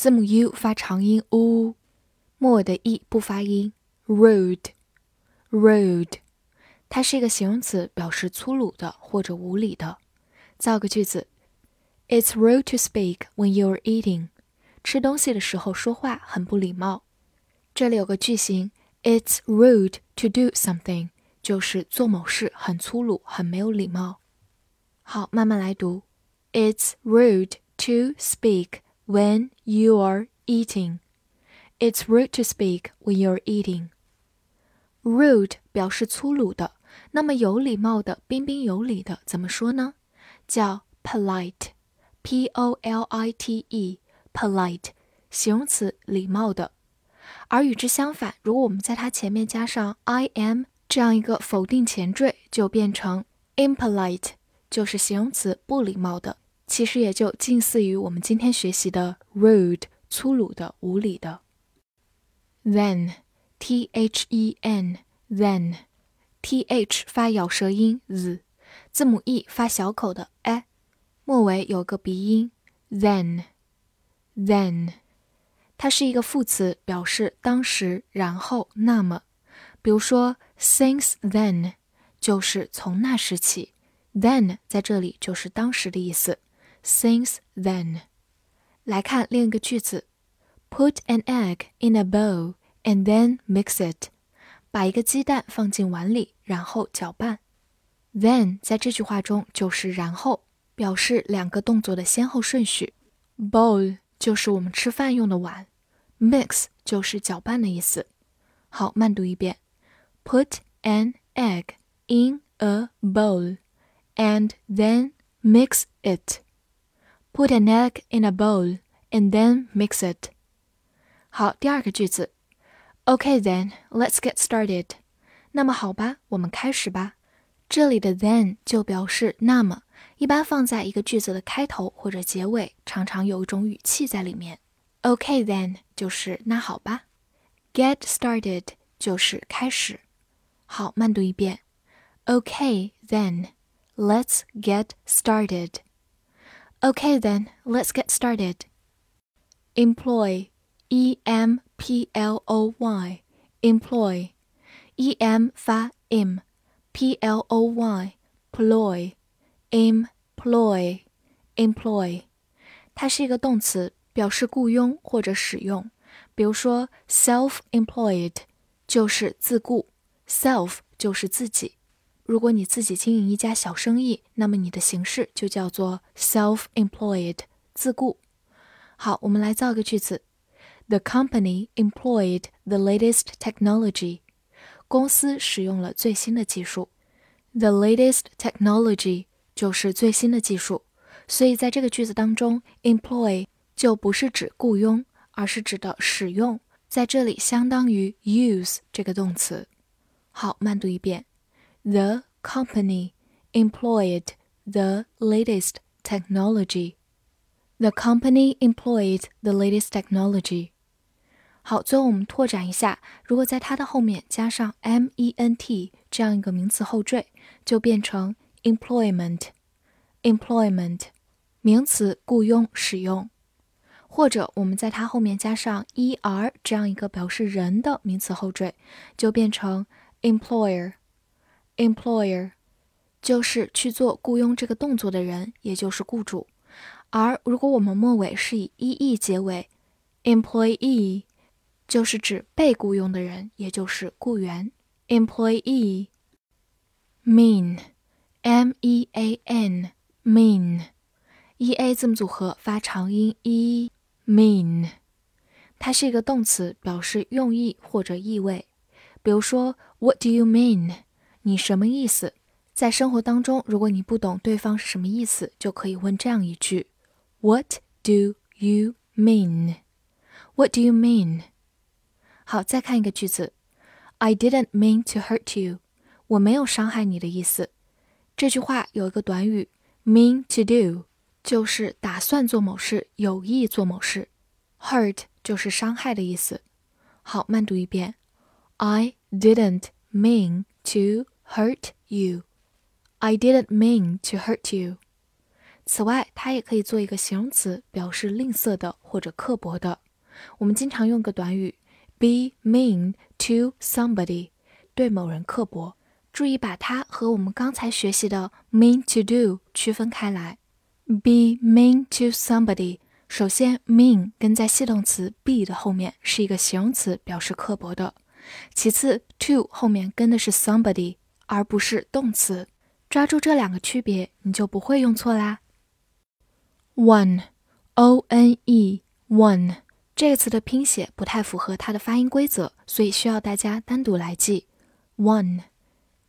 字母 u 发长音 u，末尾的 e 不发音。rude，rude，它是一个形容词，表示粗鲁的或者无礼的。造个句子：It's rude to speak when you're eating。吃东西的时候说话很不礼貌。这里有个句型：It's rude to do something，就是做某事很粗鲁，很没有礼貌。好，慢慢来读：It's rude to speak。When you are eating, it's rude to speak when you are eating. Rude 表示粗鲁的，那么有礼貌的、彬彬有礼的怎么说呢？叫 polite，p o l i t e，polite，形容词，礼貌的。而与之相反，如果我们在它前面加上 i am 这样一个否定前缀，就变成 impolite，就是形容词，不礼貌的。其实也就近似于我们今天学习的 rude 粗鲁的、无礼的。Then, t h e n, then, t h 发咬舌音 z，字母 e 发小口的 e，末尾有个鼻音 then, then，它是一个副词，表示当时、然后、那么。比如说 since then，就是从那时起，then 在这里就是当时的意思。Since then，来看另一个句子：Put an egg in a bowl and then mix it。把一个鸡蛋放进碗里，然后搅拌。Then 在这句话中就是然后，表示两个动作的先后顺序。Bowl 就是我们吃饭用的碗，mix 就是搅拌的意思。好，慢读一遍：Put an egg in a bowl and then mix it。 Put an egg in a bowl and then mix it. 好，第二个句子。Okay then, let's get started. 那么好吧，我们开始吧。这里的 then 就表示那么，一般放在一个句子的开头或者结尾，常常有一种语气在里面。Okay then 就是那好吧。Get started 就是开始。好，慢读一遍。Okay then, let's get started. Okay, then let's get started. Employ, E M P L O Y, employ, E M 发 m, P L O Y, ploy, employ, employ，它是一个动词，表示雇佣或者使用。比如说，self-employed 就是自雇，self 就是自己。 如果你自己经营一家小生意，那么你的形式就叫做 self-employed，自雇。好，我们来造个句子：The company employed the latest technology。公司使用了最新的技术。The latest technology 就是最新的技术，所以在这个句子当中，employ 就不是指雇佣，而是指的使用，在这里相当于 use 这个动词。好，慢读一遍。The company employed the latest technology. The company employed the latest technology. 好，最后我们拓展一下，如果在它的后面加上 ment 这样一个名词后缀，就变成 employment。employment 名词，雇佣、使用。或者我们在它后面加上 er 这样一个表示人的名词后缀，就变成 employer。 Employer 就是去做雇佣这个动作的人，也就是雇主。而如果我们末尾是以 e e 结尾，employee 就是指被雇佣的人，也就是雇员。Employee mean m e a n mean e a 字母组合发长音 e mean，它是一个动词，表示用意或者意味。比如说，What do you mean？你什么意思？在生活当中，如果你不懂对方是什么意思，就可以问这样一句：What do you mean？What do you mean？好，再看一个句子，I didn't mean to hurt you。我没有伤害你的意思。这句话有一个短语 mean to do，就是打算做某事，有意做某事。hurt 就是伤害的意思。好，慢读一遍，I didn't mean to hurt you。I didn't mean to hurt you。此外，它也可以做一个形容词，表示吝啬的或者刻薄的。我们经常用个短语 be mean to somebody，对某人刻薄。注意把它和我们刚才学习的 mean to do 区分开来。be mean to somebody，首先 mean 跟在系动词 be 的后面，是一个形容词，表示刻薄的。其次 to 后面跟的是 somebody，而不是动词。抓住这两个区别，你就不会用错啦。one，o n e，one。这个词的拼写不太符合它的发音规则，所以需要大家单独来记。one，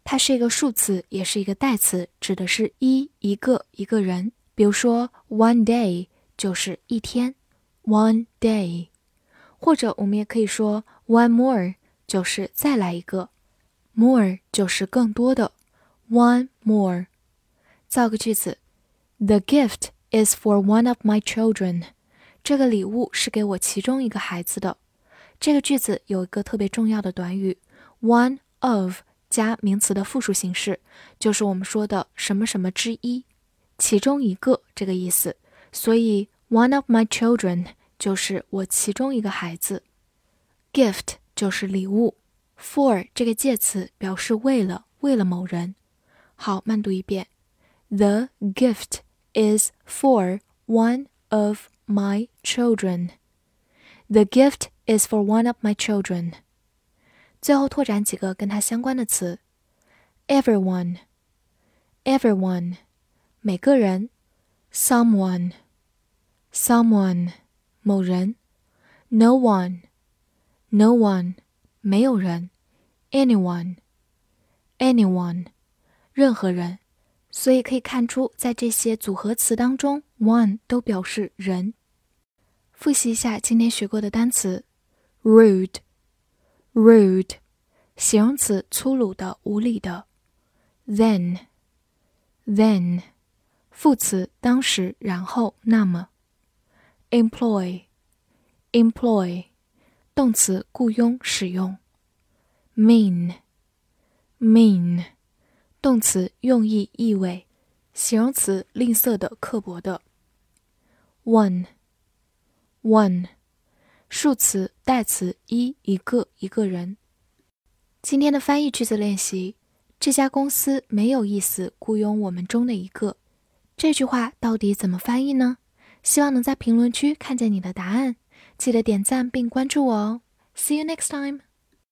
它是一个数词，也是一个代词，指的是一一个一个人。比如说，one day 就是一天，one day。或者我们也可以说，one more 就是再来一个，more 就是更多的，one more。造个句子：The gift is for one of my children。这个礼物是给我其中一个孩子的。这个句子有一个特别重要的短语，one of 加名词的复数形式，就是我们说的什么什么之一，其中一个这个意思。所以 one of my children 就是我其中一个孩子。gift 就是礼物，for 这个介词表示为了，为了某人。好，慢读一遍：The gift is for one of my children. The gift is for one of my children. 最后拓展几个跟它相关的词：everyone, everyone，每个人；someone, someone，某人；no one, No one，没有人；anyone, anyone，任何人。所以可以看出，在这些组合词当中，one 都表示人。复习一下今天学过的单词：rude，rude，形容词，粗鲁的、无理的。；then，then，副词，当时、然后、那么。；employ，employ，动词，雇佣、使用；mean，mean，动词，用意、意味；形容词，吝啬的、刻薄的；one。One，数词代词一一个一个人。今天的翻译句子练习：这家公司没有意思雇佣我们中的一个。这句话到底怎么翻译呢？希望能在评论区看见你的答案。记得点赞并关注我哦。See you next time.